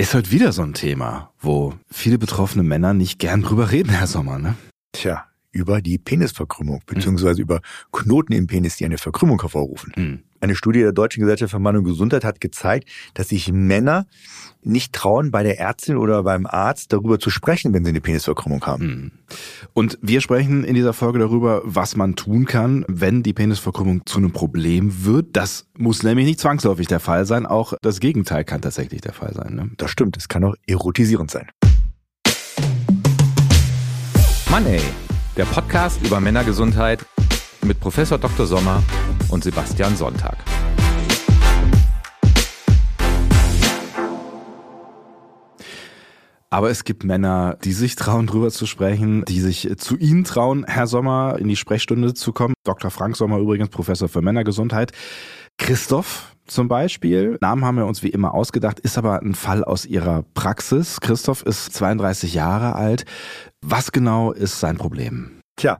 Ist heute wieder so ein Thema, wo viele betroffene Männer nicht gern drüber reden, Herr Sommer, ne? Tja, über die Penisverkrümmung, beziehungsweise über Knoten im Penis, die eine Verkrümmung hervorrufen. Hm. Eine Studie der Deutschen Gesellschaft für Mann und Gesundheit hat gezeigt, dass sich Männer nicht trauen, bei der Ärztin oder beim Arzt darüber zu sprechen, wenn sie eine Penisverkrümmung haben. Hm. Und wir sprechen in dieser Folge darüber, was man tun kann, wenn die Penisverkrümmung zu einem Problem wird. Das muss nämlich nicht zwangsläufig der Fall sein. Auch das Gegenteil kann tatsächlich der Fall sein. Ne? Das stimmt, es kann auch erotisierend sein. Mann ey, der Podcast über Männergesundheit mit Professor Dr. Sommer und Sebastian Sonntag. Aber es gibt Männer, die sich trauen, drüber zu sprechen, die sich zu Ihnen trauen, Herr Sommer, in die Sprechstunde zu kommen. Dr. Frank Sommer übrigens, Professor für Männergesundheit. Christoph zum Beispiel, Namen haben wir uns wie immer ausgedacht, ist aber ein Fall aus Ihrer Praxis. Christoph ist 32 Jahre alt. Was genau ist sein Problem? Tja,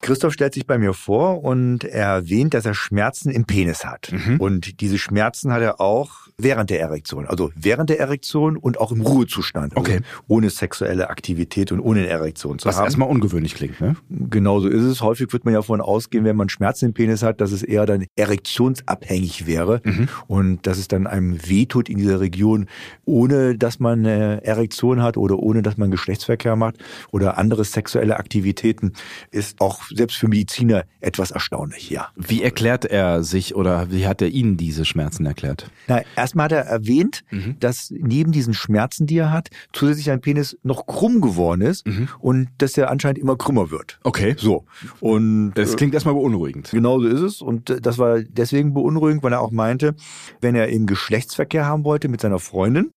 Christoph stellt sich bei mir vor und er erwähnt, dass er Schmerzen im Penis hat. Mhm. Und diese Schmerzen hat er auch während der Erektion. Also während der Erektion und auch im Ruhezustand. Also Okay. Ohne sexuelle Aktivität und ohne Erektion zu Was haben. erstmal ungewöhnlich klingt, ne? Genauso ist es. Häufig wird man ja davon ausgehen, wenn man Schmerzen im Penis hat, dass es eher dann erektionsabhängig wäre Mhm. und dass es dann einem wehtut in dieser Region, ohne dass man eine Erektion hat oder ohne dass man Geschlechtsverkehr macht oder andere sexuelle Aktivitäten, ist auch selbst für Mediziner etwas erstaunlich, ja. Wie erklärt er sich oder wie hat er Ihnen diese Schmerzen erklärt? Na, erstmal hat er erwähnt, Mhm. dass neben diesen Schmerzen, die er hat, zusätzlich sein Penis noch krumm geworden ist Mhm. und dass er anscheinend immer krümmer wird. Okay. So. Und Das klingt erstmal beunruhigend. Genau so ist es. Und äh, das war deswegen beunruhigend, weil er auch meinte, wenn er eben Geschlechtsverkehr haben wollte mit seiner Freundin,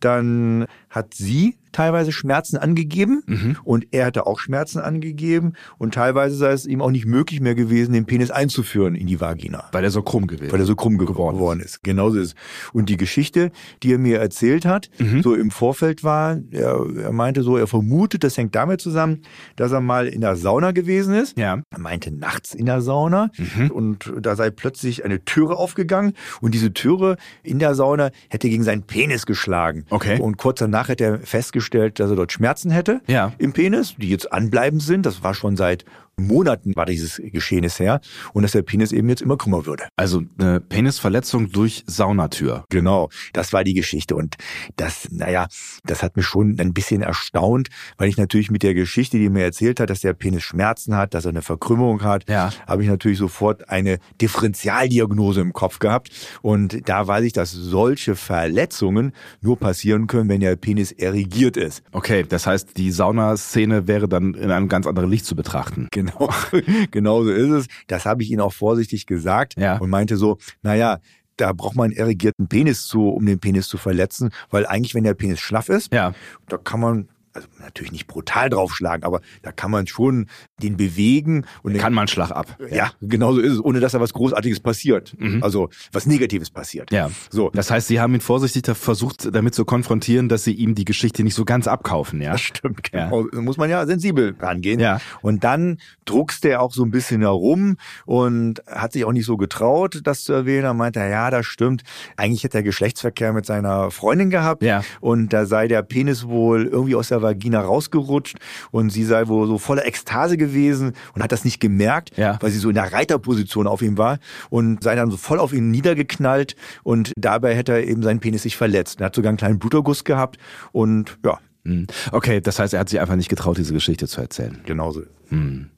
dann hat sie teilweise Schmerzen angegeben Mhm. und er hatte auch Schmerzen angegeben und teilweise sei es ihm auch nicht möglich mehr gewesen, den Penis einzuführen in die Vagina. Weil er so krumm gewesen Weil er so krumm ge- Geworden geworden, ist. Genauso ist. Und die Geschichte, die er mir erzählt hat, Mhm. so im Vorfeld war, er, er meinte so, er vermutet, das hängt damit zusammen, dass er mal in der Sauna gewesen ist. Ja. Er meinte nachts in der Sauna Mhm. und da sei plötzlich eine Türe aufgegangen und diese Türe in der Sauna hätte gegen seinen Penis geschlagen. Okay. Und kurz danach hätte er festgestellt, dass er dort Schmerzen hätte Ja. im Penis, die jetzt anbleibend sind. Das war schon seit Monaten war dieses Geschehnis her und dass der Penis eben jetzt immer krümmer würde. Also eine Penisverletzung durch Saunatür. Genau, das war die Geschichte. Und das, naja, das hat mich schon ein bisschen erstaunt, weil ich natürlich mit der Geschichte, die mir erzählt hat, dass der Penis Schmerzen hat, dass er eine Verkrümmung hat, Ja. habe ich natürlich sofort eine Differentialdiagnose im Kopf gehabt. Und da weiß ich, dass solche Verletzungen nur passieren können, wenn der Penis erigiert ist. Okay, das heißt, die Saunaszene wäre dann in einem ganz anderen Licht zu betrachten. Genau, genau so ist es. Das habe ich Ihnen auch vorsichtig gesagt Ja. und meinte so, naja, da braucht man einen erigierten Penis zu, um den Penis zu verletzen, weil eigentlich, wenn der Penis schlaff ist, Ja. da kann man, also natürlich nicht brutal draufschlagen, aber da kann man schon den bewegen und den, Kann man Schlag ab. ja, genau so ist es, ohne dass da was Großartiges passiert. Mhm. Also was Negatives passiert. Ja. So, Das heißt, Sie haben ihn vorsichtig versucht, damit zu konfrontieren, dass Sie ihm die Geschichte nicht so ganz abkaufen, ja? Das stimmt, Ja. genau. Da muss man ja sensibel rangehen. Ja. Und dann druckste er auch so ein bisschen herum und hat sich auch nicht so getraut, das zu erwähnen. Er meinte, ja, das stimmt. Eigentlich hätte er Geschlechtsverkehr mit seiner Freundin gehabt. Ja. Und da sei der Penis wohl irgendwie aus der Vagina rausgerutscht und sie sei wohl so voller Ekstase gewesen und hat das nicht gemerkt, Ja. weil sie so in der Reiterposition auf ihm war und sei dann so voll auf ihn niedergeknallt und dabei hätte er eben seinen Penis sich verletzt. Er hat sogar einen kleinen Bluterguss gehabt und ja, Hm. Okay, das heißt, er hat sich einfach nicht getraut, diese Geschichte zu erzählen. genauso. Hm.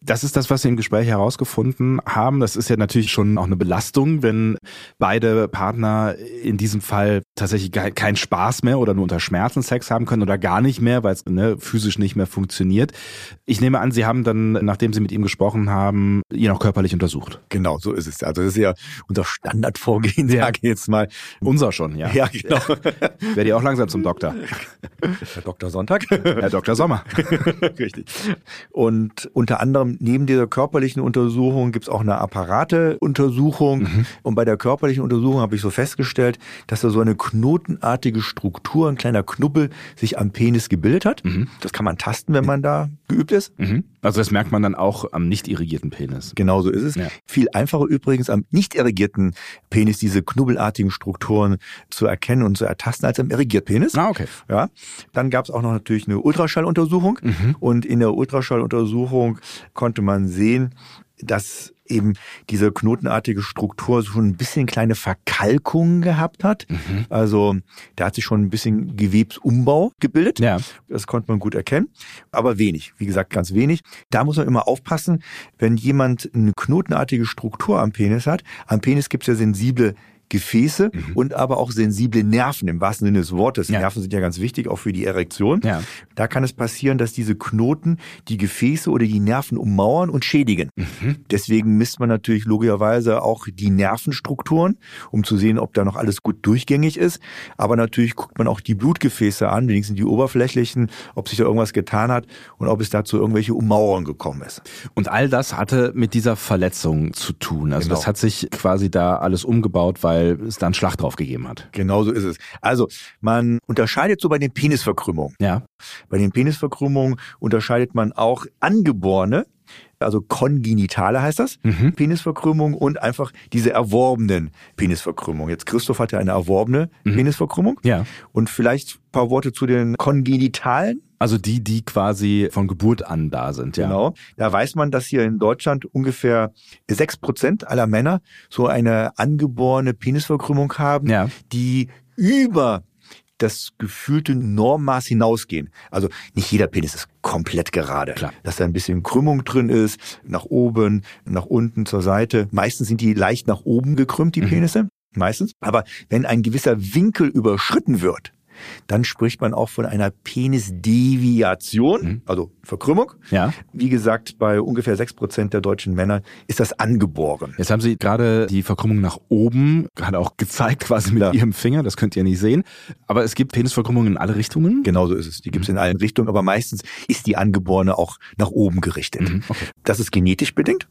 Das ist das, was Sie im Gespräch herausgefunden haben. Das ist ja natürlich schon auch eine Belastung, wenn beide Partner in diesem Fall tatsächlich ke- keinen Spaß mehr oder nur unter Schmerzen Sex haben können oder gar nicht mehr, weil es ne, physisch nicht mehr funktioniert. Ich nehme an, Sie haben dann, nachdem Sie mit ihm gesprochen haben, ihn auch körperlich untersucht. Genau, so ist es. Also das ist ja unser Standardvorgehen, Ja. sage ich jetzt mal. Unser schon, ja. Ja, genau. Werde ich auch langsam zum Doktor. Herr Dr. Sonntag. Herr Dr. Sommer. Richtig. Und unter anderem neben dieser körperlichen Untersuchung gibt's auch eine Apparateuntersuchung. Mhm. Und bei der körperlichen Untersuchung habe ich so festgestellt, dass da so eine knotenartige Struktur, ein kleiner Knubbel, sich am Penis gebildet hat. Mhm. Das kann man tasten, wenn man da geübt ist. Mhm. Also das merkt man dann auch am nicht irrigierten Penis. Genau so ist es. Ja. Viel einfacher übrigens am nicht irrigierten Penis diese knubbelartigen Strukturen zu erkennen und zu ertasten als am Irrigiertpenis. Ah, okay. Ja, dann gab es auch noch natürlich eine Ultraschalluntersuchung Mhm. und in der Ultraschalluntersuchung konnte man sehen, dass eben diese knotenartige Struktur schon ein bisschen kleine Verkalkungen gehabt hat. Mhm. Also da hat sich schon ein bisschen Gewebsumbau gebildet. Ja. Das konnte man gut erkennen, aber wenig. Wie gesagt, ganz wenig. Da muss man immer aufpassen, wenn jemand eine knotenartige Struktur am Penis hat. Am Penis gibt es ja sensible Gefäße und aber auch sensible Nerven im wahrsten Sinne des Wortes. Mhm. Ja. Nerven sind ja ganz wichtig, auch für die Erektion. Ja. Da kann es passieren, dass diese Knoten die Gefäße oder die Nerven ummauern und schädigen. Mhm. Deswegen misst man natürlich logischerweise auch die Nervenstrukturen, um zu sehen, ob da noch alles gut durchgängig ist. Aber natürlich guckt man auch die Blutgefäße an, wenigstens die oberflächlichen, ob sich da irgendwas getan hat und ob es dazu irgendwelche Ummauerungen gekommen ist. Und all das hatte mit dieser Verletzung zu tun. Also Genau. das hat sich quasi da alles umgebaut, weil es da einen Schlag drauf gegeben hat. Genau so ist es. Also man unterscheidet so bei den Penisverkrümmungen. Ja. Bei den Penisverkrümmungen unterscheidet man auch angeborene, also kongenitale heißt das, Mhm. Penisverkrümmung und einfach diese erworbenen Penisverkrümmungen. Jetzt Christoph hatte eine erworbene Penisverkrümmung. Ja. Und vielleicht ein paar Worte zu den kongenitalen. Also die, die quasi von Geburt an da sind, ja. Genau. Da weiß man, dass hier in Deutschland ungefähr sechs Prozent aller Männer so eine angeborene Penisverkrümmung haben, Ja. die über das gefühlte Normmaß hinausgehen. Also nicht jeder Penis ist komplett gerade. Klar. Dass da ein bisschen Krümmung drin ist, nach oben, nach unten, zur Seite. Meistens sind die leicht nach oben gekrümmt, die Penisse. Meistens. Aber wenn ein gewisser Winkel überschritten wird, dann spricht man auch von einer Penisdeviation, also Verkrümmung. Ja. Wie gesagt, bei ungefähr sechs Prozent der deutschen Männer ist das angeboren. Jetzt haben Sie gerade die Verkrümmung nach oben gerade auch gezeigt, quasi mit Ja. Ihrem Finger. Das könnt ihr nicht sehen. Aber es gibt Penisverkrümmungen in alle Richtungen. Genauso ist es. Die gibt es in allen Richtungen, aber meistens ist die angeborene auch nach oben gerichtet. Mhm, okay. Das ist genetisch bedingt.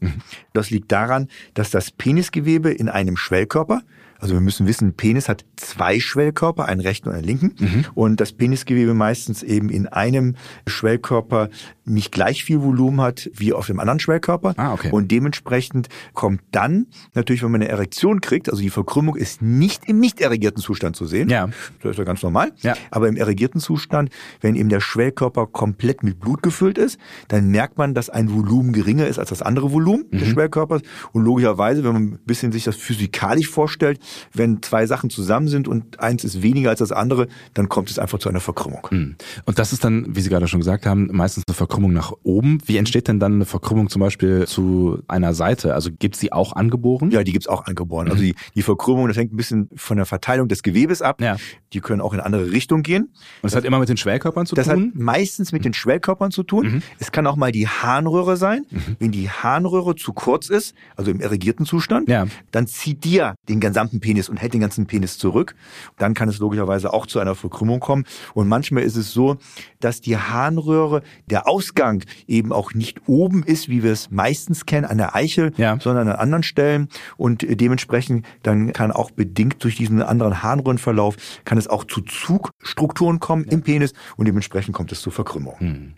Das liegt daran, dass das Penisgewebe in einem Schwellkörper, also wir müssen wissen, Penis hat zwei Schwellkörper, einen rechten und einen linken. Mhm. Und das Penisgewebe meistens eben in einem Schwellkörper nicht gleich viel Volumen hat wie auf dem anderen Schwellkörper. Ah, okay. Und dementsprechend kommt dann natürlich, wenn man eine Erektion kriegt, also die Verkrümmung ist nicht im nicht erregierten Zustand zu sehen. Ja. Das ist ja ganz normal. Ja. Aber im erregierten Zustand, wenn eben der Schwellkörper komplett mit Blut gefüllt ist, dann merkt man, dass ein Volumen geringer ist als das andere Volumen des Schwellkörpers. Und logischerweise, wenn man ein bisschen sich das physikalisch vorstellt, wenn zwei Sachen zusammen sind und eins ist weniger als das andere, dann kommt es einfach zu einer Verkrümmung. Hm. Und das ist dann, wie Sie gerade schon gesagt haben, meistens eine Verkrümmung nach oben. Wie entsteht denn dann eine Verkrümmung zum Beispiel zu einer Seite? Also gibt sie auch angeboren? Ja, die gibt's auch angeboren. Also die, die Verkrümmung, das hängt ein bisschen von der Verteilung des Gewebes ab. Ja. Die können auch in andere Richtungen gehen. Und das hat immer mit den Schwellkörpern zu Das hat tun? meistens mit den Schwellkörpern zu tun. Es kann auch mal die Harnröhre sein. Wenn die Harnröhre zu kurz ist, also im erregierten Zustand, Ja. dann zieht die ja den gesamten Penis und hält den ganzen Penis zurück. Dann kann es logischerweise auch zu einer Verkrümmung kommen. Und manchmal ist es so, dass die Harnröhre, der Ausgang eben auch nicht oben ist, wie wir es meistens kennen, an der Eichel, Ja. sondern an anderen Stellen. Und äh, dementsprechend dann kann auch bedingt durch diesen anderen Harnröhrenverlauf, kann es auch zu Zugstrukturen kommen im Penis und dementsprechend kommt es zu Verkrümmung.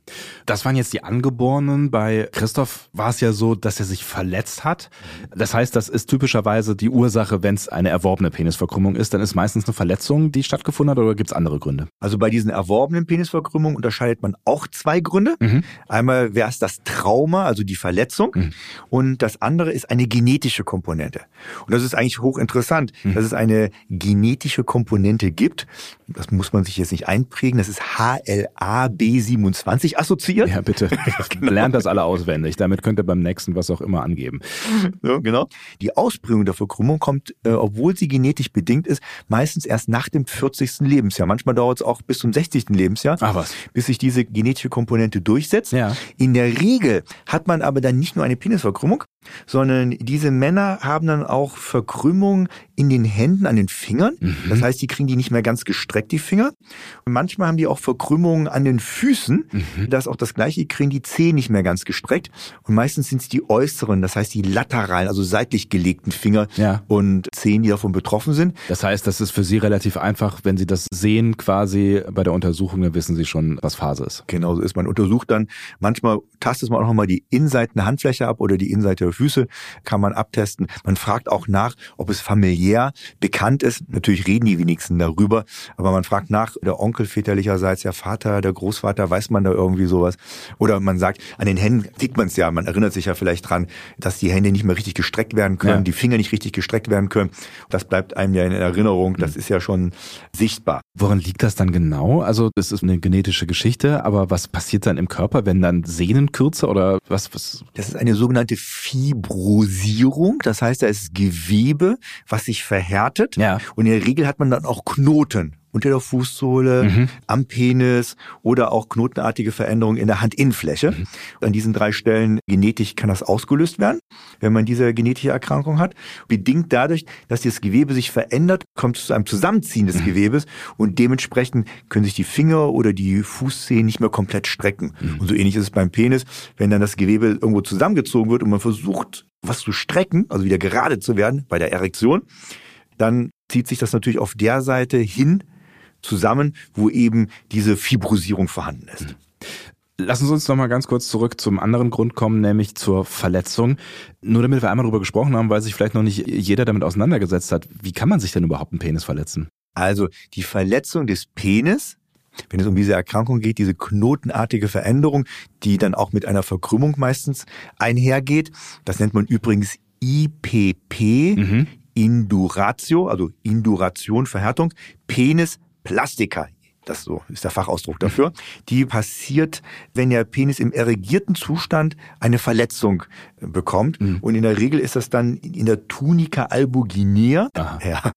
Das waren jetzt die Angeborenen. Bei Christoph war es ja so, dass er sich verletzt hat. Das heißt, das ist typischerweise die Ursache, wenn es eine erworbene Penisverkrümmung ist. Dann ist meistens eine Verletzung, die stattgefunden hat, oder gibt es andere Gründe? Also bei diesen erworbenen Penisverkrümmungen unterscheidet man auch zwei Gründe. Einmal wäre es das Trauma, also die Verletzung, und das andere ist eine genetische Komponente. Und das ist eigentlich hochinteressant, dass es eine genetische Komponente gibt. Das muss man sich jetzt nicht einprägen. Das ist HLA-B27 assoziiert. Ja, bitte. Lernt das alle auswendig. Damit könnt ihr beim nächsten was auch immer angeben. Ja, genau. Die Ausprägung der Verkrümmung kommt, äh, obwohl sie genetisch bedingt ist, meistens erst nach dem 40. Lebensjahr. Manchmal dauert es auch bis zum 60. Lebensjahr, Ach was. bis sich diese genetische Komponente durchsetzt. Ja. In der Regel hat man aber dann nicht nur eine Penisverkrümmung, sondern diese Männer haben dann auch Verkrümmung in den Händen, an den Fingern. Mhm. Das heißt, die kriegen die nicht mehr ganz gestreckt, die Finger. Und manchmal haben die auch Verkrümmungen an den Füßen. Mhm. Das ist auch das Gleiche, die kriegen die Zehen nicht mehr ganz gestreckt. Und meistens sind es die äußeren, das heißt die lateralen, also seitlich gelegten Finger Ja. und Zehen, die davon betroffen sind. Das heißt, das ist für Sie relativ einfach, wenn Sie das sehen quasi bei der Untersuchung, dann wissen Sie schon, was Phase ist. Genau so ist. Man untersucht dann, manchmal tastet man auch nochmal die Innenseiten der Handfläche ab oder die Innenseite der Füße, kann man abtesten. Man fragt auch nach, ob es familiär bekannt ist. Natürlich reden die wenigsten darüber, aber man fragt nach, der Onkel väterlicherseits, der Vater, der Großvater, weiß man da irgendwie sowas? Oder man sagt, an den Händen sieht man es ja, man erinnert sich ja vielleicht dran, dass die Hände nicht mehr richtig gestreckt werden können, Ja. die Finger nicht richtig gestreckt werden können. Das bleibt einem ja in Erinnerung, das ist ja schon sichtbar. Woran liegt das dann genau? Also das ist eine genetische Geschichte, aber was passiert dann im Körper, wenn dann Sehnen kürzer oder was? was? Das ist eine sogenannte Fibrosierung. Das heißt, da ist Gewebe, was sich verhärtet. Ja. Und in der Regel hat man dann auch Knoten unter der Fußsohle, Mhm. am Penis oder auch knotenartige Veränderungen in der Handinnenfläche. Mhm. An diesen drei Stellen genetisch kann das ausgelöst werden, wenn man diese genetische Erkrankung hat. Bedingt dadurch, dass das Gewebe sich verändert, kommt es zu einem Zusammenziehen Mhm. des Gewebes und dementsprechend können sich die Finger oder die Fußzehen nicht mehr komplett strecken. Mhm. Und so ähnlich ist es beim Penis, wenn dann das Gewebe irgendwo zusammengezogen wird und man versucht, was zu strecken, also wieder gerade zu werden bei der Erektion, dann zieht sich das natürlich auf der Seite hin zusammen, wo eben diese Fibrosierung vorhanden ist. Lassen Sie uns noch mal ganz kurz zurück zum anderen Grund kommen, nämlich zur Verletzung. Nur damit wir einmal darüber gesprochen haben, weil sich vielleicht noch nicht jeder damit auseinandergesetzt hat. Wie kann man sich denn überhaupt einen Penis verletzen? Also die Verletzung des Penis, wenn es um diese Erkrankung geht, diese knotenartige Veränderung, die dann auch mit einer Verkrümmung meistens einhergeht, das nennt man übrigens IPP, Mhm. Induratio, also Induration, Verhärtung, Penis Plastica. Das so ist der Fachausdruck dafür. Die passiert, wenn der Penis im erregierten Zustand eine Verletzung äh, bekommt. Mhm. Und in der Regel ist das dann in der Tunica albuginea. Aha. Ja,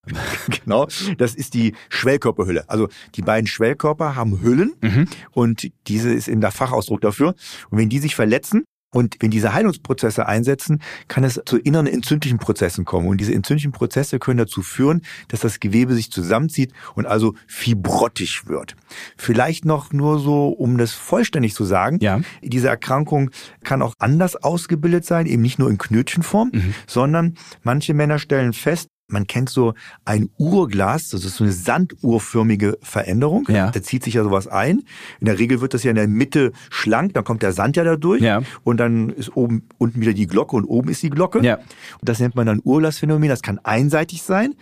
genau. Das ist die Schwellkörperhülle. Also die beiden Schwellkörper haben Hüllen Mhm. und diese ist eben der Fachausdruck dafür. Und wenn die sich verletzen, und wenn diese Heilungsprozesse einsetzen, kann es zu inneren entzündlichen Prozessen kommen. Und diese entzündlichen Prozesse können dazu führen, dass das Gewebe sich zusammenzieht und also fibrottisch wird. Vielleicht noch nur so, um das vollständig zu sagen. Ja. Diese Erkrankung kann auch anders ausgebildet sein, eben nicht nur in Knötchenform, Mhm. sondern manche Männer stellen fest, man kennt so ein Uhrglas, das ist so eine sanduhrförmige Veränderung. Ja. Da zieht sich ja sowas ein. In der Regel wird das ja in der Mitte schlank, dann kommt der Sand ja da durch. Ja. Und dann ist oben unten wieder die Glocke und oben ist die Glocke. Ja. Und das nennt man dann Uhrglasphänomen. Das kann einseitig sein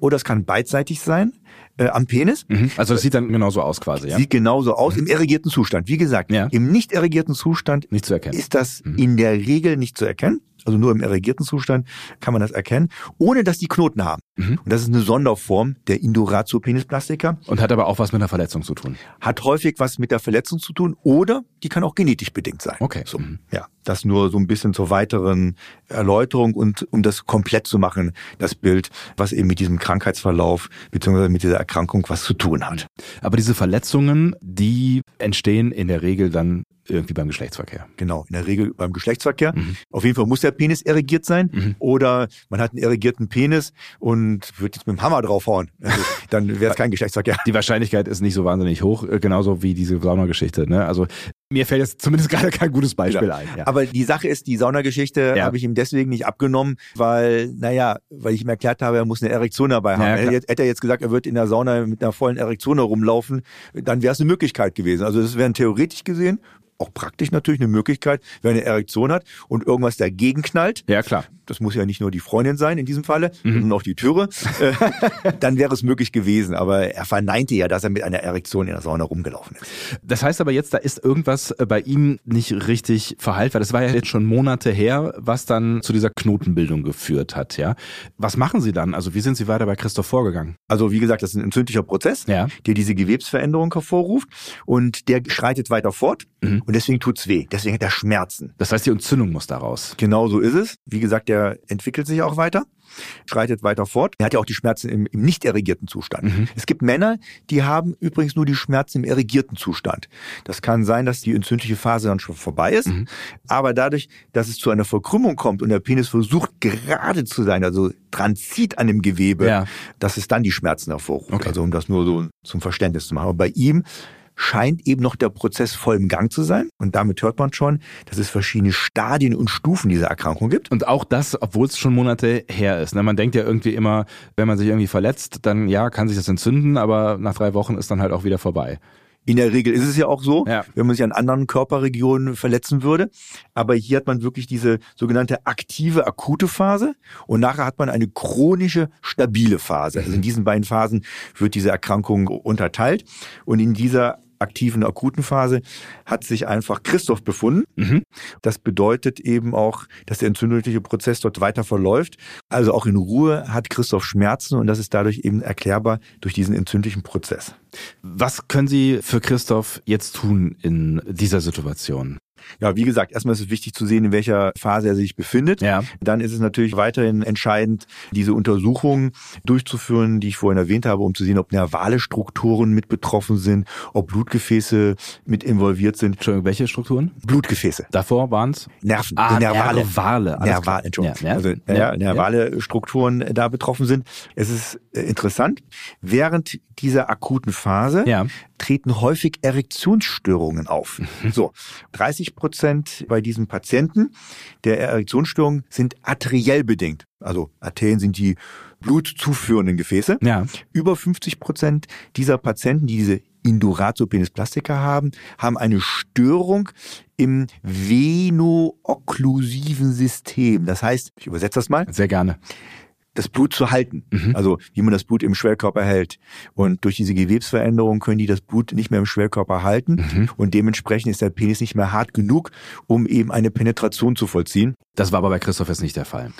oder es kann beidseitig sein äh, am Penis. Mhm. Also das sieht dann genauso aus quasi, ja? Sieht genauso aus im erregierten Zustand. Wie gesagt, Ja. im nicht erregierten Zustand Nicht zu erkennen. ist das in der Regel nicht zu erkennen. Also nur im erregierten Zustand kann man das erkennen, ohne dass die Knoten haben. Mhm. Und das ist eine Sonderform der Induratio penisplastica. Und hat aber auch was mit einer Verletzung zu tun. Hat häufig was mit der Verletzung zu tun oder die kann auch genetisch bedingt sein. Okay. So, Mhm. ja. Das nur so ein bisschen zur weiteren Erläuterung und um das komplett zu machen, das Bild, was eben mit diesem Krankheitsverlauf beziehungsweise mit dieser Erkrankung was zu tun hat. Aber diese Verletzungen, die entstehen in der Regel dann irgendwie beim Geschlechtsverkehr. Genau, in der Regel beim Geschlechtsverkehr. Mhm. Auf jeden Fall muss der Penis erregiert sein Mhm. oder man hat einen erregierten Penis und wird jetzt mit dem Hammer draufhauen. Also, dann wäre es kein Geschlechtsverkehr. Die Wahrscheinlichkeit ist nicht so wahnsinnig hoch, äh, genauso wie diese Saunageschichte. Ne? Also mir fällt jetzt zumindest gerade kein gutes Beispiel Ja. ein. Ja. Aber die Sache ist, die Saunageschichte Ja. habe ich ihm deswegen nicht abgenommen, weil, naja, weil ich ihm erklärt habe, er muss eine Erektion dabei haben. Ja, hätte, hätte er jetzt gesagt, er wird in der Sauna mit einer vollen Erektion herumlaufen, dann wäre es eine Möglichkeit gewesen. Also das wäre theoretisch gesehen, auch praktisch natürlich eine Möglichkeit, wer eine Erektion hat und irgendwas dagegen knallt, ja, klar. das muss ja nicht nur die Freundin sein in diesem Falle, Mhm. sondern auch die Türe, äh, dann wäre es möglich gewesen. Aber er verneinte ja, dass er mit einer Erektion in der Sauna rumgelaufen ist. Das heißt aber jetzt, da ist irgendwas äh, bei ihm nicht richtig verheilt, weil das war ja jetzt schon Monate her, was dann zu dieser Knotenbildung geführt hat. Ja, Was machen Sie dann? Also wie sind Sie weiter bei Christoph vorgegangen? Also wie gesagt, das ist ein entzündlicher Prozess, Ja. der diese Gewebsveränderung hervorruft und der schreitet weiter fort. Mhm. Und deswegen tut's weh. Deswegen hat er Schmerzen. Das heißt, die Entzündung muss daraus. Genau so ist es. Wie gesagt, der entwickelt sich auch weiter schreitet weiter fort. Er hat ja auch die Schmerzen im, im nicht erregierten Zustand. Mhm. Es gibt Männer, die haben übrigens nur die Schmerzen im erregierten Zustand. Das kann sein, dass die entzündliche Phase dann schon vorbei ist, mhm. aber dadurch, dass es zu einer Verkrümmung kommt und der Penis versucht gerade zu sein, also dran zieht an dem Gewebe, ja. dass es dann die Schmerzen hervorruft. Okay. Also um das nur so zum Verständnis zu machen. Aber bei ihm scheint eben noch der Prozess voll im Gang zu sein. Und damit hört man schon, dass es verschiedene Stadien und Stufen dieser Erkrankung gibt. Und auch das, obwohl es schon Monate her ist. Ne? Man denkt ja irgendwie immer, wenn man sich irgendwie verletzt, dann ja, kann sich das entzünden, aber nach drei Wochen ist dann halt auch wieder vorbei. In der Regel ist es ja auch so, ja. wenn man sich an anderen Körperregionen verletzen würde. Aber hier hat man wirklich diese sogenannte aktive, akute Phase und nachher hat man eine chronische, stabile Phase. Also in diesen beiden Phasen wird diese Erkrankung unterteilt. Und in dieser aktiven, akuten Phase hat sich einfach Christoph befunden. Mhm. Das bedeutet eben auch, dass der entzündliche Prozess dort weiter verläuft. Also auch in Ruhe hat Christoph Schmerzen und das ist dadurch eben erklärbar durch diesen entzündlichen Prozess. Was können Sie für Christoph jetzt tun in dieser Situation? Ja, wie gesagt, erstmal ist es wichtig zu sehen, in welcher Phase er sich befindet. Ja. Dann ist es natürlich weiterhin entscheidend, diese Untersuchungen durchzuführen, die ich vorhin erwähnt habe, um zu sehen, ob nervale Strukturen mit betroffen sind, ob Blutgefäße mit involviert sind. Entschuldigung, welche Strukturen? Blutgefäße. Davor waren es? Nerven. Ah, nervale. Nervale. Nervale, Entschuldigung. Ja, also ja, nervale ja. Strukturen da betroffen sind. Es ist äh, interessant, während dieser akuten Phase ja. Treten häufig Erektionsstörungen auf. Mhm. So, 30 Prozent bei diesen Patienten der Erektionsstörungen sind arteriell bedingt. Also Arterien sind die blutzuführenden Gefäße. Ja. Über 50 Prozent dieser Patienten, die diese Induratio penisplastica haben, haben eine Störung im veno-okklusiven System. Das heißt, ich übersetze das mal. Sehr gerne das Blut zu halten. Mhm. Also wie man das Blut im Schwellkörper hält. Und durch diese Gewebsveränderung können die das Blut nicht mehr im Schwellkörper halten. Mhm. Und dementsprechend ist der Penis nicht mehr hart genug, um eben eine Penetration zu vollziehen. Das war aber bei Christoph jetzt nicht der Fall.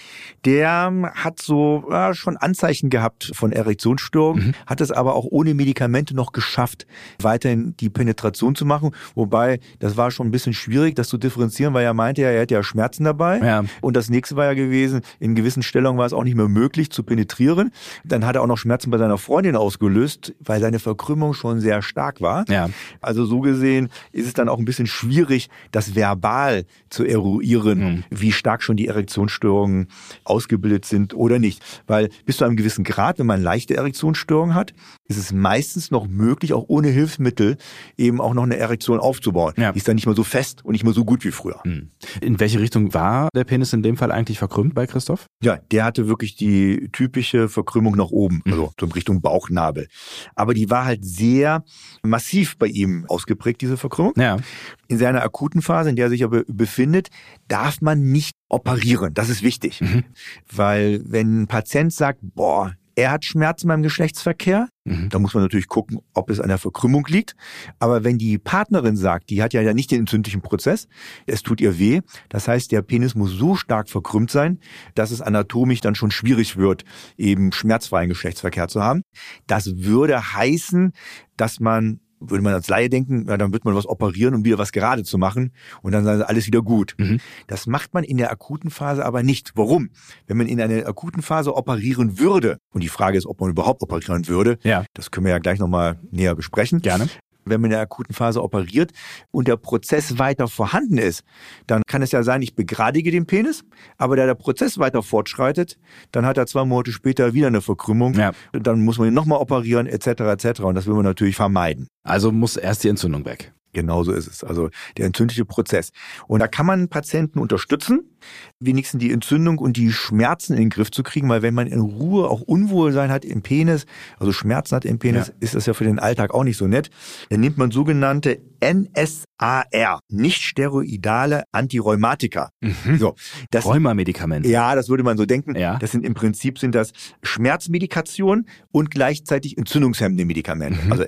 Der hat so ja, schon Anzeichen gehabt von Erektionsstörungen, mhm. hat es aber auch ohne Medikamente noch geschafft, weiterhin die Penetration zu machen. Wobei, das war schon ein bisschen schwierig, das zu differenzieren, weil er meinte ja, er hätte ja Schmerzen dabei. Ja. Und das nächste war ja gewesen, in gewissen Stellungen war es auch nicht mehr möglich zu penetrieren. Dann hat er auch noch Schmerzen bei seiner Freundin ausgelöst, weil seine Verkrümmung schon sehr stark war. Ja. Also so gesehen ist es dann auch ein bisschen schwierig, das verbal zu eruieren, mhm. wie stark stark schon die Erektionsstörungen ausgebildet sind oder nicht. Weil bis zu einem gewissen Grad, wenn man leichte Erektionsstörungen hat, ist es meistens noch möglich, auch ohne Hilfsmittel eben auch noch eine Erektion aufzubauen. Ja. Die ist dann nicht mehr so fest und nicht mehr so gut wie früher. Hm. In welche Richtung war der Penis in dem Fall eigentlich verkrümmt bei Christoph? Ja, der hatte wirklich die typische Verkrümmung nach oben, mhm. also so in Richtung Bauchnabel. Aber die war halt sehr massiv bei ihm ausgeprägt, diese Verkrümmung. Ja. In seiner akuten Phase, in der er sich aber befindet, darf man nicht operieren. Das ist wichtig. Mhm. Weil wenn ein Patient sagt, boah, er hat Schmerzen beim Geschlechtsverkehr, mhm. da muss man natürlich gucken, ob es an der Verkrümmung liegt. Aber wenn die Partnerin sagt, die hat ja nicht den entzündlichen Prozess, es tut ihr weh, das heißt, der Penis muss so stark verkrümmt sein, dass es anatomisch dann schon schwierig wird, eben schmerzfreien Geschlechtsverkehr zu haben. Das würde heißen, dass man würde man als Laie denken, na, dann wird man was operieren, um wieder was gerade zu machen und dann sei alles wieder gut. Mhm. Das macht man in der akuten Phase aber nicht. Warum? Wenn man in einer akuten Phase operieren würde, und die Frage ist, ob man überhaupt operieren würde, ja. das können wir ja gleich nochmal näher besprechen. Gerne wenn man in der akuten Phase operiert und der Prozess weiter vorhanden ist, dann kann es ja sein, ich begradige den Penis, aber da der Prozess weiter fortschreitet, dann hat er zwei Monate später wieder eine Verkrümmung. Ja. Dann muss man ihn nochmal operieren, etc. etc. Und das will man natürlich vermeiden. Also muss erst die Entzündung weg. Genauso ist es. Also der entzündliche Prozess. Und da kann man Patienten unterstützen, wenigstens die Entzündung und die Schmerzen in den Griff zu kriegen, weil wenn man in Ruhe auch Unwohlsein hat im Penis, also Schmerzen hat im Penis, ja. ist das ja für den Alltag auch nicht so nett. Dann nimmt man sogenannte NSAR, nicht steroidale Antirheumatika. Mhm. So, das Rheumamedikamente. Ja, das würde man so denken. Ja. Das sind im Prinzip sind das Schmerzmedikationen und gleichzeitig entzündungshemmende Medikamente. Mhm. Also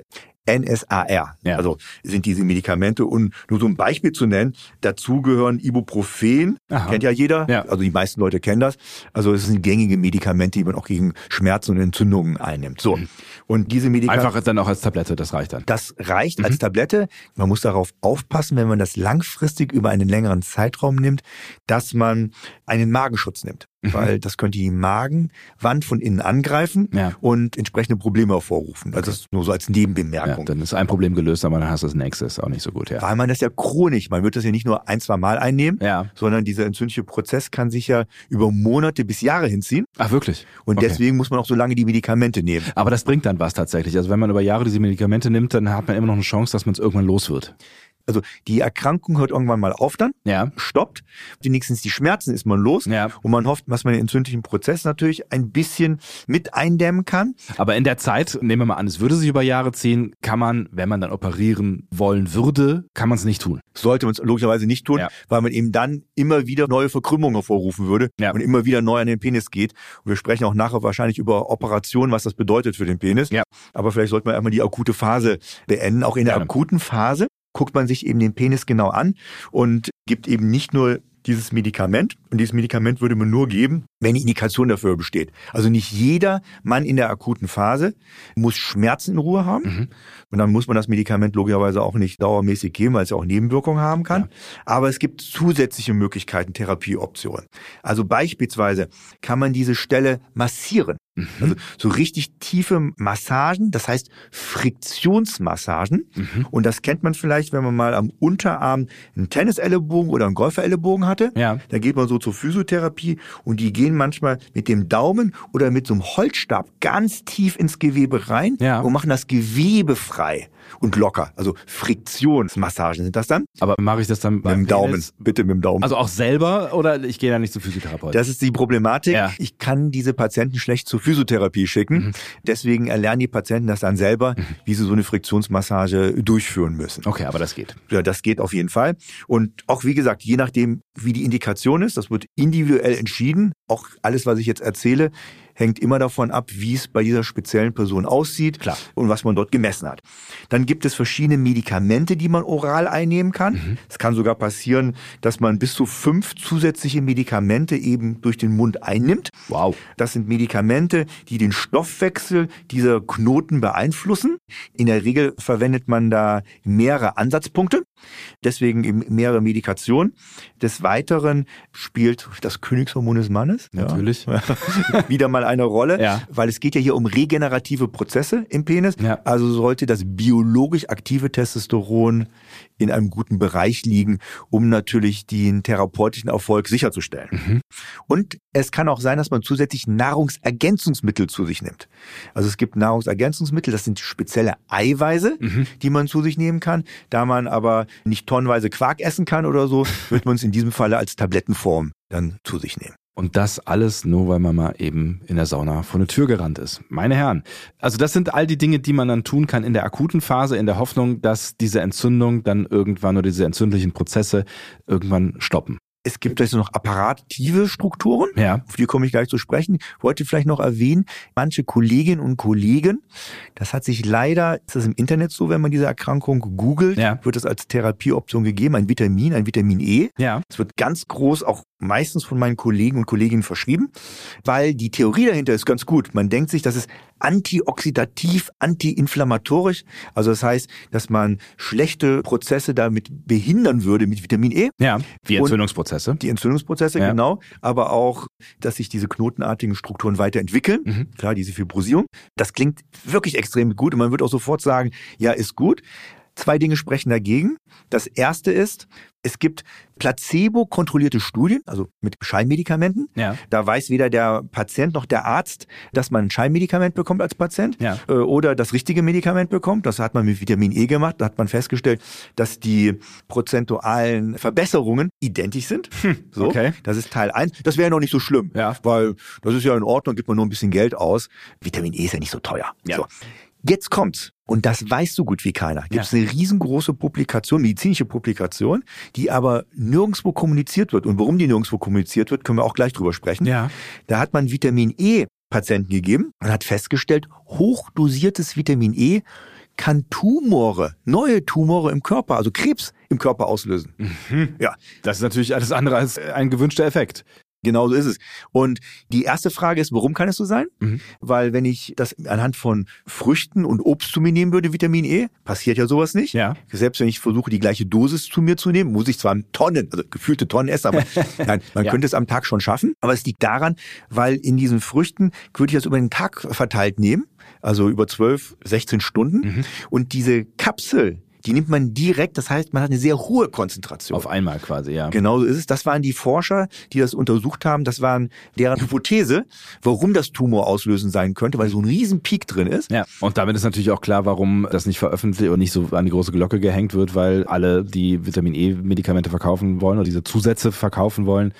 NSAR. Ja. Also sind diese Medikamente. Und nur so ein Beispiel zu nennen, dazu gehören Ibuprofen, Aha. kennt ja jeder. Ja. Also die meisten Leute kennen das. Also es sind gängige Medikamente, die man auch gegen Schmerzen und Entzündungen einnimmt. So. Und diese Medikamente. Einfach dann auch als Tablette, das reicht dann. Das reicht als Tablette. Man muss darauf aufpassen, wenn man das langfristig über einen längeren Zeitraum nimmt, dass man einen Magenschutz nimmt. Weil das könnte die Magenwand von innen angreifen Ja. und entsprechende Probleme hervorrufen. Also das ist nur so als Ja, Nebenbemerkung. dann ist ein Problem gelöst, aber dann hast du das nächste, ist auch nicht so gut, ja. weil man das ja chronisch, man wird das ja nicht nur ein, zwei Mal einnehmen, Ja. sondern dieser entzündliche Prozess kann sich ja über Monate bis Jahre hinziehen. Ach, wirklich? Und Okay. deswegen muss man auch so lange die Medikamente nehmen. Aber das bringt dann was tatsächlich. Also wenn man über Jahre diese Medikamente nimmt, dann hat man immer noch eine Chance, dass man es irgendwann los wird. Also die Erkrankung hört irgendwann mal auf dann, Ja. stoppt, wenigstens die Schmerzen ist man los Ja. und man hofft, dass man den entzündlichen Prozess natürlich ein bisschen mit eindämmen kann. Aber in der Zeit, nehmen wir mal an, es würde sich über Jahre ziehen, kann man, wenn man dann operieren wollen würde, kann man es nicht tun. Sollte man es logischerweise nicht tun, Ja. weil man eben dann immer wieder neue Verkrümmungen hervorrufen würde Ja. und immer wieder neu an den Penis geht. Und wir sprechen auch nachher wahrscheinlich über Operationen, was das bedeutet für den Penis. Ja. Aber vielleicht sollte man einmal die akute Phase beenden. Auch in der akuten Phase guckt man sich eben den Penis genau an und gibt eben nicht nur dieses Medikament. Und dieses Medikament würde man nur geben, wenn die Indikation dafür besteht. Also nicht jeder Mann in der akuten Phase muss Schmerzen in Ruhe haben. Mhm. Und dann muss man das Medikament logischerweise auch nicht dauermäßig geben, weil es ja auch Nebenwirkungen haben kann. Aber es gibt zusätzliche Möglichkeiten, Therapieoptionen. Also beispielsweise kann man diese Stelle massieren. Mhm. Also so richtig tiefe Massagen, das heißt Friktionsmassagen. Mhm. Und das kennt man vielleicht, wenn man mal am Unterarm einen Tennisellebogen oder einen Golferellebogen hatte. Ja. Da geht man so zur Physiotherapie und die gehen manchmal mit dem Daumen oder mit so einem Holzstab ganz tief ins Gewebe rein Ja. und machen das Gewebe frei und locker. Also Friktionsmassagen sind das dann. Aber mache ich das dann Mit beim dem Daumen. Penis? Bitte mit dem Daumen. Also auch selber oder ich gehe da nicht zum Physiotherapeuten? Das ist die Problematik. Ja. Ich kann diese Patienten schlecht zur Physiotherapie schicken. Mhm. Deswegen erlernen die Patienten das dann selber, wie sie so eine Friktionsmassage durchführen müssen. okay, aber das geht. Ja, das geht auf jeden Fall. Und auch wie gesagt, je nachdem, wie die Indikation ist, das wird individuell entschieden. Auch alles, was ich jetzt erzähle, hängt immer davon ab, wie es bei dieser speziellen Person aussieht Klar. und was man dort gemessen hat. Dann gibt es verschiedene Medikamente, die man oral einnehmen kann. Mhm. Es kann sogar passieren, dass man bis zu fünf zusätzliche Medikamente eben durch den Mund einnimmt. Wow. Das sind Medikamente, die den Stoffwechsel dieser Knoten beeinflussen. In der Regel verwendet man da mehrere Ansatzpunkte, deswegen eben mehrere Medikationen. Des Weiteren spielt das Königshormon des Mannes ja, Natürlich. wieder mal eine Rolle, Ja. weil es geht ja hier um regenerative Prozesse im Penis. Ja. Also sollte das biologisch aktive Testosteron in einem guten Bereich liegen, um natürlich den therapeutischen Erfolg sicherzustellen. Mhm. Und es kann auch sein, dass man zusätzlich Nahrungsergänzungsmittel zu sich nimmt. Also es gibt Nahrungsergänzungsmittel, das sind spezielle Eiweiße, Mhm. die man zu sich nehmen kann. Da man aber nicht tonnenweise Quark essen kann oder so, wird man es in diesem Falle als Tablettenform dann zu sich nehmen. Und das alles nur, weil man mal eben in der Sauna vor eine Tür gerannt ist. Meine Herren. Also das sind all die Dinge, die man dann tun kann in der akuten Phase, in der Hoffnung, dass diese Entzündung dann irgendwann oder diese entzündlichen Prozesse irgendwann stoppen. Es gibt also noch apparative Strukturen. Ja. Auf die komme ich gleich zu sprechen. Ich wollte vielleicht noch erwähnen, manche Kolleginnen und Kollegen, das hat sich leider, ist das im Internet so, wenn man diese Erkrankung googelt, Ja. wird es als Therapieoption gegeben, ein Vitamin, ein Vitamin E. Ja. Es wird ganz groß auch meistens von meinen Kollegen und Kolleginnen verschrieben, weil die Theorie dahinter ist ganz gut. Man denkt sich, das ist antioxidativ, antiinflammatorisch. Also das heißt, dass man schlechte Prozesse damit behindern würde mit Vitamin E. Ja. Wie Und- Entzündungsprozesse. Die Entzündungsprozesse, Ja. genau, aber auch, dass sich diese knotenartigen Strukturen weiterentwickeln. Mhm. Klar, diese Fibrosierung. Das klingt wirklich extrem gut und man wird auch sofort sagen, ja, ist gut. Zwei Dinge sprechen dagegen. Das erste ist, es gibt placebo-kontrollierte Studien, also mit Scheinmedikamenten. Ja. Da weiß weder der Patient noch der Arzt, dass man ein Scheinmedikament bekommt als Patient Ja. äh, oder das richtige Medikament bekommt. Das hat man mit Vitamin E gemacht. Da hat man festgestellt, dass die prozentualen Verbesserungen identisch sind. so, Hm, okay. Das ist Teil eins. Das wäre noch nicht so schlimm, Ja. weil das ist ja in Ordnung, gibt man nur ein bisschen Geld aus. Vitamin E ist ja nicht so teuer. Ja. So. Jetzt kommt's. Und das weißt so gut wie keiner. Gibt es eine riesengroße Publikation, medizinische Publikation, die aber nirgendwo kommuniziert wird. Und warum die nirgendwo kommuniziert wird, können wir auch gleich drüber sprechen. Ja. Da hat man Vitamin E Patienten gegeben und hat festgestellt, hochdosiertes Vitamin E kann Tumore, neue Tumore im Körper, also Krebs im Körper auslösen. Mhm. Ja. Das ist natürlich alles andere als ein gewünschter Effekt. Genau so ist es. Und die erste Frage ist, warum kann es so sein? Mhm. Weil wenn ich das anhand von Früchten und Obst zu mir nehmen würde, Vitamin E, passiert ja sowas nicht. Ja. Selbst wenn ich versuche, die gleiche Dosis zu mir zu nehmen, muss ich zwar Tonnen, also gefühlte Tonnen essen, aber nein, man ja. könnte es am Tag schon schaffen. Aber es liegt daran, weil in diesen Früchten würde ich das über den Tag verteilt nehmen, also über 12, 16 Stunden. Mhm. Und diese Kapsel, die nimmt man direkt, das heißt, man hat eine sehr hohe Konzentration. Auf einmal quasi, ja. Genau so ist es. Das waren die Forscher, die das untersucht haben. Das waren deren Hypothese, warum das Tumor auslösen sein könnte, weil so ein riesen Peak drin ist. Ja, und damit ist natürlich auch klar, warum das nicht veröffentlicht und nicht so an die große Glocke gehängt wird, weil alle, die Vitamin E-Medikamente verkaufen wollen oder diese Zusätze verkaufen wollen,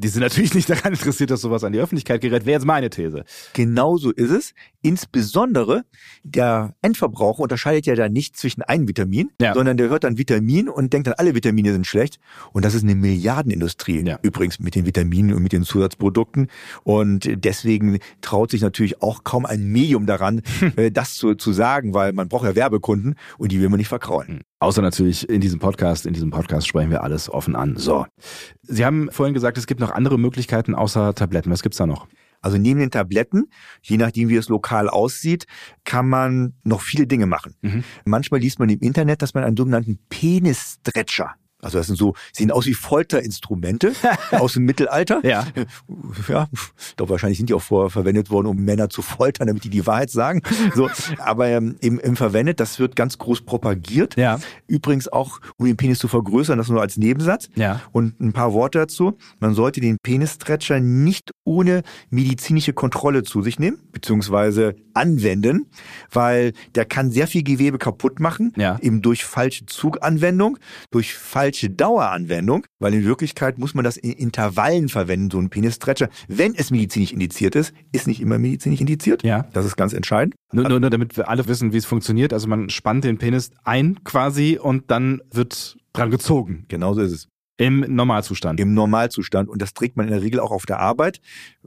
die sind natürlich nicht daran interessiert, dass sowas an die Öffentlichkeit gerät. Wäre jetzt meine These. Genauso ist es. Insbesondere der Endverbraucher unterscheidet ja da nicht zwischen einem Vitamin, ja. sondern der hört dann Vitamin und denkt dann, alle Vitamine sind schlecht. Und das ist eine Milliardenindustrie ja. übrigens mit den Vitaminen und mit den Zusatzprodukten. Und deswegen traut sich natürlich auch kaum ein Medium daran, hm. das zu, zu sagen, weil man braucht ja Werbekunden und die will man nicht verkraulen. Außer natürlich in diesem Podcast. In diesem Podcast sprechen wir alles offen an. So. Sie haben vorhin gesagt, es gibt noch andere Möglichkeiten außer Tabletten. Was gibt's da noch? Also neben den Tabletten, je nachdem wie es lokal aussieht, kann man noch viele Dinge machen. Mhm. Manchmal liest man im Internet, dass man einen sogenannten Penisstretcher also das sind so, sehen aus wie Folterinstrumente aus dem Mittelalter. Ja. Ja, doch wahrscheinlich sind die auch vorher verwendet worden, um Männer zu foltern, damit die die Wahrheit sagen. So, aber ähm, im, im verwendet, das wird ganz groß propagiert. Ja. Übrigens auch, um den Penis zu vergrößern, das nur als Nebensatz. Ja. Und ein paar Worte dazu. Man sollte den Penisstretcher nicht ohne medizinische Kontrolle zu sich nehmen, beziehungsweise anwenden, weil der kann sehr viel Gewebe kaputt machen, ja. eben durch falsche Zuganwendung, durch falsche Daueranwendung, weil in Wirklichkeit muss man das in Intervallen verwenden, so ein Penisstretcher. Wenn es medizinisch indiziert ist, ist nicht immer medizinisch indiziert. Ja. Das ist ganz entscheidend. Nur, nur, nur damit wir alle wissen, wie es funktioniert. Also man spannt den Penis ein quasi und dann wird dran gezogen. Genauso ist es. Im Normalzustand. Im Normalzustand. Und das trägt man in der Regel auch auf der Arbeit.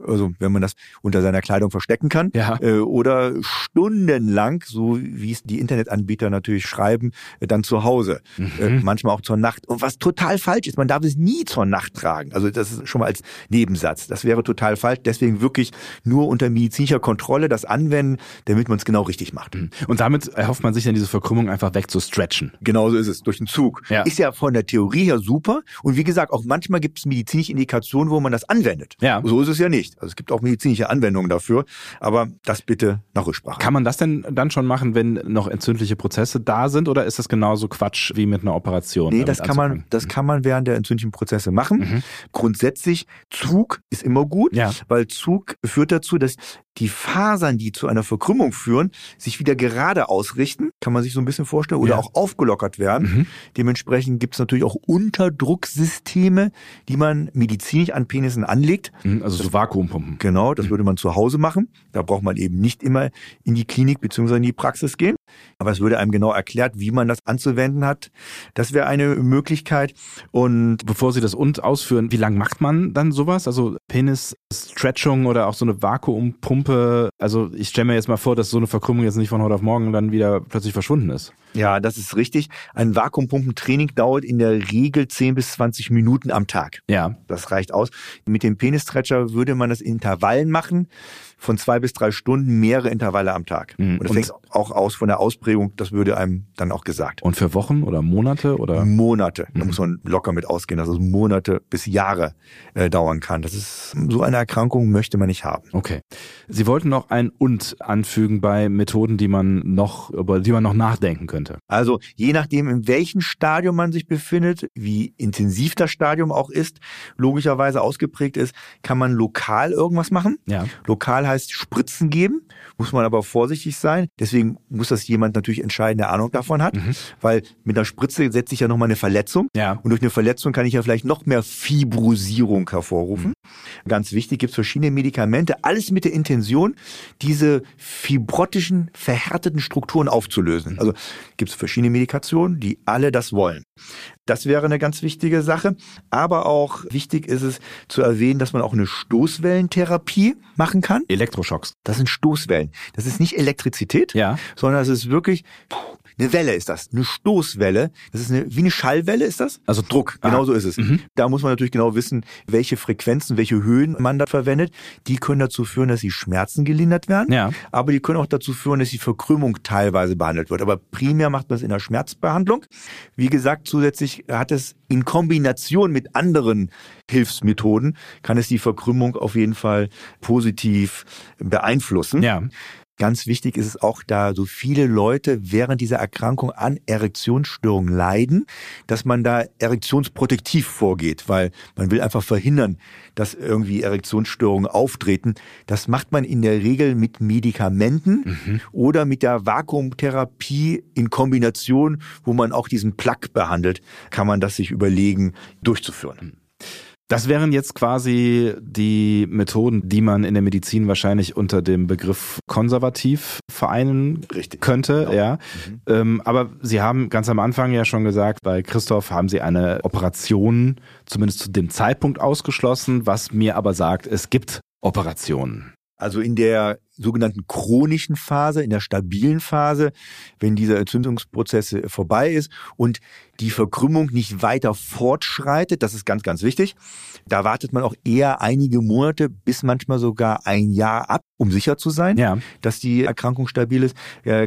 Also wenn man das unter seiner Kleidung verstecken kann. Ja. Äh, oder stundenlang, so wie es die Internetanbieter natürlich schreiben, äh, dann zu Hause. Mhm. Äh, manchmal auch zur Nacht. Und was total falsch ist, man darf es nie zur Nacht tragen. Also das ist schon mal als Nebensatz. Das wäre total falsch. Deswegen wirklich nur unter medizinischer Kontrolle das anwenden, damit man es genau richtig macht. Mhm. Und damit erhofft man sich dann diese Verkrümmung einfach wegzustretchen. Genauso ist es. Durch den Zug. Ja. Ist ja von der Theorie her super. Und wie gesagt, auch manchmal gibt es medizinische Indikationen, wo man das anwendet. Ja. So ist es ja nicht. Also es gibt auch medizinische Anwendungen dafür, aber das bitte nach Rücksprache. Kann man das denn dann schon machen, wenn noch entzündliche Prozesse da sind oder ist das genauso Quatsch wie mit einer Operation? Nee, das kann man, das kann man während der entzündlichen Prozesse machen. Mhm. Grundsätzlich Zug ist immer gut, ja. weil Zug führt dazu, dass die Fasern, die zu einer Verkrümmung führen, sich wieder gerade ausrichten, kann man sich so ein bisschen vorstellen, oder ja. auch aufgelockert werden. Mhm. Dementsprechend gibt es natürlich auch Unterdrucksysteme, die man medizinisch an Penissen anlegt. Mhm, also so Vakuumpumpen. Genau, das mhm. würde man zu Hause machen. Da braucht man eben nicht immer in die Klinik bzw. in die Praxis gehen. Aber es würde einem genau erklärt, wie man das anzuwenden hat. Das wäre eine Möglichkeit. Und bevor Sie das und ausführen, wie lang macht man dann sowas? Also Penis-Stretchung oder auch so eine Vakuumpumpe? Also ich stelle mir jetzt mal vor, dass so eine Verkrümmung jetzt nicht von heute auf morgen dann wieder plötzlich verschwunden ist. Ja, das ist richtig. Ein Vakuumpumpentraining dauert in der Regel 10 bis 20 Minuten am Tag. Ja. Das reicht aus. Mit dem Penisstretcher würde man das in Intervallen machen von zwei bis drei Stunden mehrere Intervalle am Tag. Mhm. Und das fängt auch aus von der Ausprägung, das würde einem dann auch gesagt. Und für Wochen oder Monate oder? Monate. Da mhm. muss man locker mit ausgehen, dass es Monate bis Jahre äh, dauern kann. Das ist so eine Erkrankung möchte man nicht haben. Okay. Sie wollten noch ein und anfügen bei Methoden, die man noch, über die man noch nachdenken könnte. Also je nachdem, in welchem Stadium man sich befindet, wie intensiv das Stadium auch ist, logischerweise ausgeprägt ist, kann man lokal irgendwas machen. Ja. Lokal heißt Spritzen geben, muss man aber vorsichtig sein. Deswegen muss das jemand natürlich entscheiden, der Ahnung davon hat, mhm. weil mit einer Spritze setzt sich ja nochmal eine Verletzung. Ja. Und durch eine Verletzung kann ich ja vielleicht noch mehr Fibrosierung hervorrufen. Mhm. Ganz wichtig, gibt es verschiedene Medikamente, alles mit der Intention, diese fibrotischen, verhärteten Strukturen aufzulösen. Mhm. Also gibt es verschiedene Medikationen, die alle das wollen. Das wäre eine ganz wichtige Sache. Aber auch wichtig ist es zu erwähnen, dass man auch eine Stoßwellentherapie machen kann. Elektroschocks. Das sind Stoßwellen. Das ist nicht Elektrizität, Ja. sondern es ist wirklich eine Welle ist das, eine Stoßwelle. Das ist eine, wie eine Schallwelle ist das? Also Druck. Genau so ist es. Mhm. Da muss man natürlich genau wissen, welche Frequenzen, welche Höhen man da verwendet. Die können dazu führen, dass die Schmerzen gelindert werden. Ja. Aber die können auch dazu führen, dass die Verkrümmung teilweise behandelt wird. Aber primär macht man es in der Schmerzbehandlung. Wie gesagt, zusätzlich hat es in Kombination mit anderen Hilfsmethoden, kann es die Verkrümmung auf jeden Fall positiv beeinflussen. Ja. Ganz wichtig ist es auch, da so viele Leute während dieser Erkrankung an Erektionsstörungen leiden, dass man da erektionsprotektiv vorgeht, weil man will einfach verhindern, dass irgendwie Erektionsstörungen auftreten. Das macht man in der Regel mit Medikamenten oder mit der Vakuumtherapie in Kombination, wo man auch diesen Plaque behandelt, kann man das sich überlegen, durchzuführen. Das wären jetzt quasi die Methoden, die man in der Medizin wahrscheinlich unter dem Begriff konservativ vereinen Richtig. könnte, Genau. ja. Ähm, aber Sie haben ganz am Anfang ja schon gesagt, bei Christoph haben Sie eine Operation zumindest zu dem Zeitpunkt ausgeschlossen, was mir aber sagt, es gibt Operationen. Also in der sogenannten chronischen Phase, in der stabilen Phase, wenn dieser Entzündungsprozess vorbei ist und die Verkrümmung nicht weiter fortschreitet, das ist ganz, ganz wichtig. Da wartet man auch eher einige Monate bis manchmal sogar ein Jahr ab, um sicher zu sein, Ja. dass die Erkrankung stabil ist,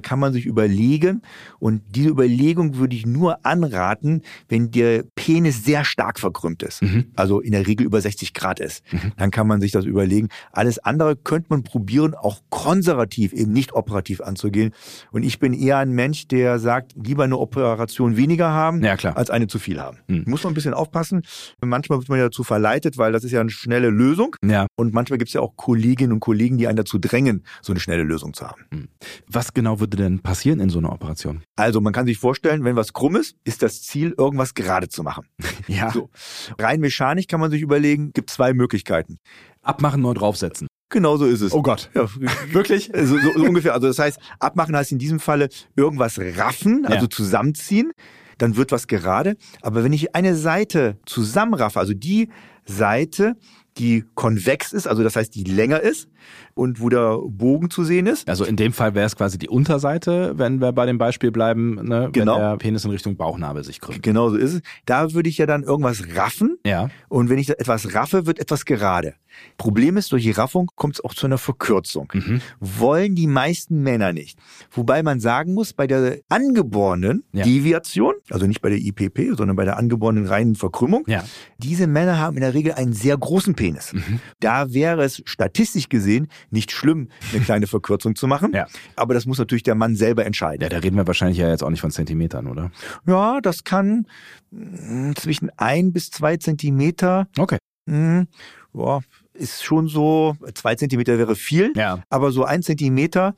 kann man sich überlegen. Und diese Überlegung würde ich nur anraten, wenn der Penis sehr stark verkrümmt ist. Mhm. Also in der Regel über 60 Grad ist. Dann kann man sich das überlegen. Alles andere könnte man probieren, auch konservativ, eben nicht operativ anzugehen. Und ich bin eher ein Mensch, der sagt, lieber eine Operation weniger haben, Ja, als eine zu viel haben. Hm. Muss man ein bisschen aufpassen. Manchmal wird man ja dazu verleitet, weil das ist ja eine schnelle Lösung. Ja. Und manchmal gibt es ja auch Kolleginnen und Kollegen, die einen dazu drängen, so eine schnelle Lösung zu haben. Was genau würde denn passieren in so einer Operation? Also man kann sich vorstellen, wenn was krumm ist, ist das Ziel, irgendwas gerade zu machen. Ja. So. Rein mechanisch kann man sich überlegen, gibt zwei Möglichkeiten. Abmachen, neu draufsetzen. Genau so ist es. Oh Gott. Ja, Wirklich? so, so, so ungefähr. Also das heißt, abmachen heißt in diesem Falle irgendwas raffen, also Ja. zusammenziehen, dann wird was gerade. Aber wenn ich eine Seite zusammenraffe, also die Seite, die konvex ist, also das heißt, die länger ist und wo der Bogen zu sehen ist, Also in dem Fall wäre es quasi die Unterseite, wenn wir bei dem Beispiel bleiben, ne, Genau. wenn der Penis in Richtung Bauchnabel sich krümmt. genau so ist es, da würde ich ja dann irgendwas raffen Ja. und wenn ich etwas raffe, wird etwas gerade. Problem ist, durch die Raffung kommt es auch zu einer Verkürzung. Mhm. Wollen die meisten Männer nicht. Wobei man sagen muss, bei der angeborenen Ja. Deviation, also nicht bei der IPP, sondern bei der angeborenen reinen Verkrümmung, Ja. diese Männer haben in der Regel einen sehr großen Penis. Mhm. Da wäre es statistisch gesehen nicht schlimm, eine kleine Verkürzung zu machen. Ja. Aber das muss natürlich der Mann selber entscheiden. Ja, da reden wir wahrscheinlich ja jetzt auch nicht von Zentimetern, oder? Ja, das kann mh, zwischen ein bis zwei Zentimeter, Okay. mh, boah, ist schon so, zwei Zentimeter wäre viel, Ja. aber so ein Zentimeter,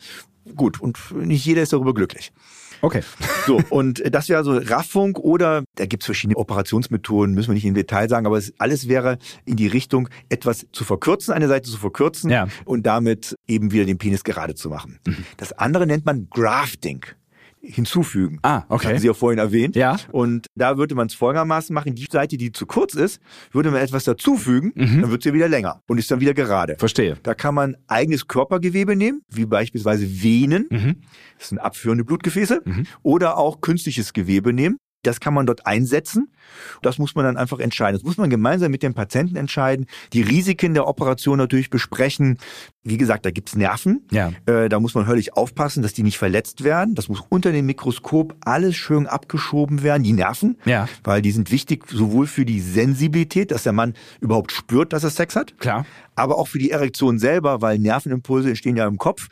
gut, und nicht jeder ist darüber glücklich. Okay. So, und das wäre so Raffung oder da gibt's verschiedene Operationsmethoden, müssen wir nicht im Detail sagen, aber es, alles wäre in die Richtung, etwas zu verkürzen, eine Seite zu verkürzen Ja. und damit eben wieder den Penis gerade zu machen. Das andere nennt man Grafting. Hinzufügen. Ah, Das okay. hatten Sie ja vorhin erwähnt. Ja. Und da würde man es folgendermaßen machen, die Seite, die zu kurz ist, würde man etwas dazufügen, Mhm. dann wird sie wieder länger und ist dann wieder gerade. Verstehe. Da kann man eigenes Körpergewebe nehmen, wie beispielsweise Venen, Mhm. das sind abführende Blutgefäße, Mhm. oder auch künstliches Gewebe nehmen. Das kann man dort einsetzen. Das muss man dann einfach entscheiden. Das muss man gemeinsam mit dem Patienten entscheiden. Die Risiken der Operation natürlich besprechen. Wie gesagt, da gibt's Nerven. Ja. Äh, da muss man höllisch aufpassen, dass die nicht verletzt werden. Das muss unter dem Mikroskop alles schön abgeschoben werden, die Nerven. Ja. Weil die sind wichtig sowohl für die Sensibilität, dass der Mann überhaupt spürt, dass er Sex hat Klar. aber auch für die Erektion selber, weil Nervenimpulse entstehen ja im Kopf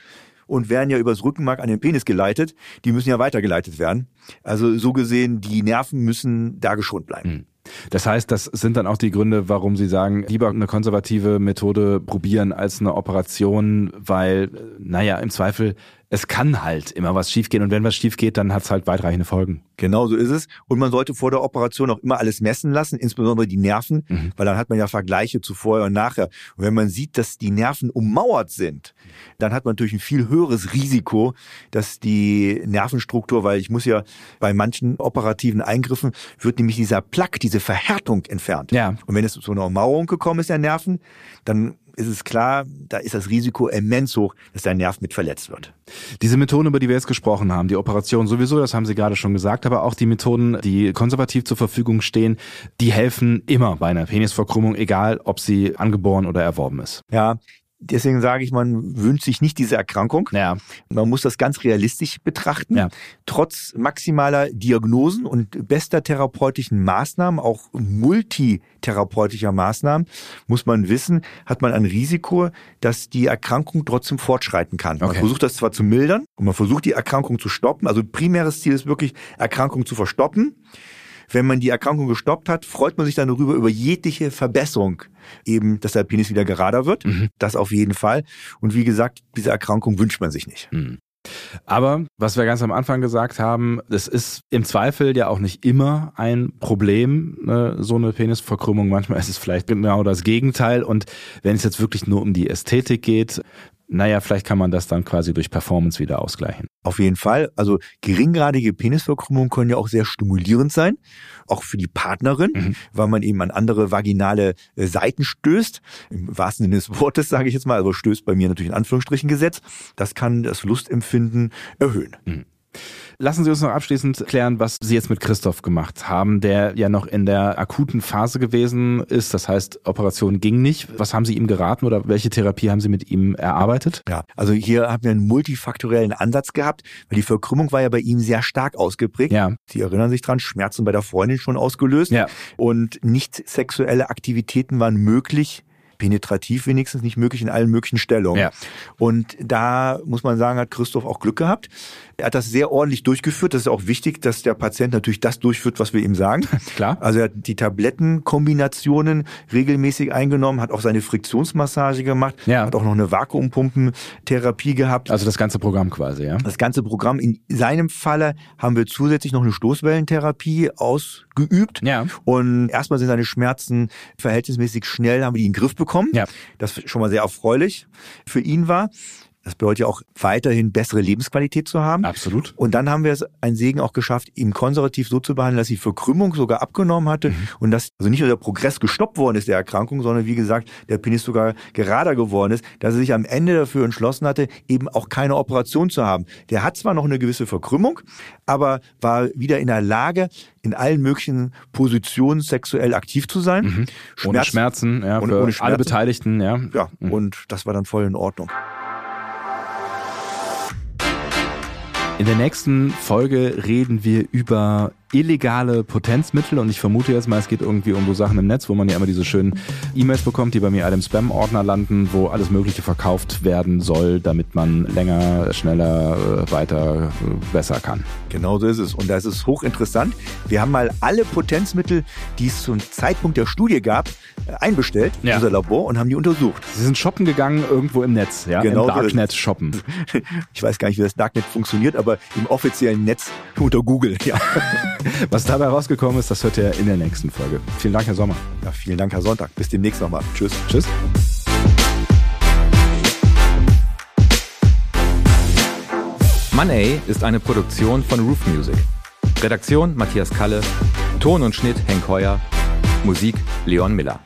und werden ja übers Rückenmark an den Penis geleitet. Die müssen ja weitergeleitet werden. Also so gesehen, die Nerven müssen da geschont bleiben. Das heißt, das sind dann auch die Gründe, warum Sie sagen, lieber eine konservative Methode probieren als eine Operation, weil, äh, naja, im Zweifel es kann halt immer was schiefgehen und wenn was schief geht, dann hat es halt weitreichende Folgen. Genau so ist es. Und man sollte vor der Operation auch immer alles messen lassen, insbesondere die Nerven, mhm. weil dann hat man ja Vergleiche zu vorher und nachher. Und wenn man sieht, dass die Nerven ummauert sind, dann hat man natürlich ein viel höheres Risiko, dass die Nervenstruktur, weil ich muss ja bei manchen operativen Eingriffen wird nämlich dieser Plaque, diese Verhärtung entfernt. Ja. Und wenn es zu einer Ummauerung gekommen ist der Nerven, dann ist es klar, da ist das Risiko immens hoch, dass der Nerv mit verletzt wird. Diese Methoden, über die wir jetzt gesprochen haben, die Operation sowieso, das haben Sie gerade schon gesagt, aber auch die Methoden, die konservativ zur Verfügung stehen, die helfen immer bei einer Penisverkrümmung, egal ob sie angeboren oder erworben ist. Ja, Deswegen sage ich, man wünscht sich nicht diese Erkrankung. Ja. Man muss das ganz realistisch betrachten. Ja. Trotz maximaler Diagnosen und bester therapeutischen Maßnahmen, auch multitherapeutischer Maßnahmen, muss man wissen, hat man ein Risiko, dass die Erkrankung trotzdem fortschreiten kann. Man versucht das zwar zu mildern und man versucht die Erkrankung zu stoppen. Also primäres Ziel ist wirklich, Erkrankung zu verstoppen. Wenn man die Erkrankung gestoppt hat, freut man sich dann darüber, über jegliche Verbesserung eben, dass der Penis wieder gerader wird. Mhm. Das auf jeden Fall. Und wie gesagt, diese Erkrankung wünscht man sich nicht. Mhm. Aber was wir ganz am Anfang gesagt haben, es ist im Zweifel ja auch nicht immer ein Problem, ne, so eine Penisverkrümmung. Manchmal ist es vielleicht genau das Gegenteil. Und wenn es jetzt wirklich nur um die Ästhetik geht, naja, vielleicht kann man das dann quasi durch Performance wieder ausgleichen. Auf jeden Fall. Also geringgradige Penisverkrümmungen können ja auch sehr stimulierend sein, auch für die Partnerin, mhm. weil man eben an andere vaginale äh, Seiten stößt. Im wahrsten Sinne des Wortes, sage ich jetzt mal, also stößt bei mir natürlich in Anführungsstrichen gesetzt. Das kann das Lustempfinden erhöhen. Mhm. Lassen Sie uns noch abschließend klären, was Sie jetzt mit Christoph gemacht haben, der ja noch in der akuten Phase gewesen ist. Das heißt, Operation ging nicht. Was haben Sie ihm geraten oder welche Therapie haben Sie mit ihm erarbeitet? Ja, also hier haben wir einen multifaktoriellen Ansatz gehabt, weil die Verkrümmung war ja bei ihm sehr stark ausgeprägt. Ja. Sie erinnern sich dran, Schmerzen bei der Freundin schon ausgelöst. Ja. Und nicht sexuelle Aktivitäten waren möglich penetrativ wenigstens nicht möglich in allen möglichen Stellungen. Ja. Und da muss man sagen, hat Christoph auch Glück gehabt. Er hat das sehr ordentlich durchgeführt. Das ist auch wichtig, dass der Patient natürlich das durchführt, was wir ihm sagen. Klar. Also er hat die Tablettenkombinationen regelmäßig eingenommen, hat auch seine Friktionsmassage gemacht, ja. hat auch noch eine Vakuumpumpentherapie gehabt. Also das ganze Programm quasi, ja? Das ganze Programm. In seinem Falle haben wir zusätzlich noch eine Stoßwellentherapie ausgeübt. Ja. Und erstmal sind seine Schmerzen verhältnismäßig schnell, haben wir die in den Griff bekommen. Ja. Das schon mal sehr erfreulich für ihn war. Das bedeutet ja auch weiterhin bessere Lebensqualität zu haben. Absolut. Und dann haben wir es ein Segen auch geschafft, ihn konservativ so zu behandeln, dass die Verkrümmung sogar abgenommen hatte mhm. und dass also nicht nur der Progress gestoppt worden ist der Erkrankung, sondern wie gesagt, der Penis sogar gerader geworden ist, dass er sich am Ende dafür entschlossen hatte, eben auch keine Operation zu haben. Der hat zwar noch eine gewisse Verkrümmung, aber war wieder in der Lage, in allen möglichen Positionen sexuell aktiv zu sein. Mhm. Schmerzen, ohne Schmerzen, ja, ohne, ohne Schmerzen. alle Beteiligten, ja. Ja, mhm. und das war dann voll in Ordnung. In der nächsten Folge reden wir über illegale Potenzmittel und ich vermute jetzt mal, es geht irgendwie um so Sachen im Netz, wo man ja immer diese schönen E-Mails bekommt, die bei mir alle im Spam-Ordner landen, wo alles Mögliche verkauft werden soll, damit man länger, schneller, äh, weiter, äh, besser kann. Genau so ist es. Und das ist hochinteressant. Wir haben mal alle Potenzmittel, die es zum Zeitpunkt der Studie gab, äh, einbestellt ja. in unser Labor und haben die untersucht. Sie sind shoppen gegangen irgendwo im Netz, ja, genau im Darknet shoppen. Ich weiß gar nicht, wie das Darknet funktioniert, aber im offiziellen Netz unter Google, ja. Was dabei rausgekommen ist, das hört ihr in der nächsten Folge. Vielen Dank, Herr Sommer. Ja, vielen Dank, Herr Sonntag. Bis demnächst nochmal. Tschüss. Tschüss. Money ist eine Produktion von Roof Music. Redaktion Matthias Kalle, Ton und Schnitt Henk Heuer, Musik Leon Miller.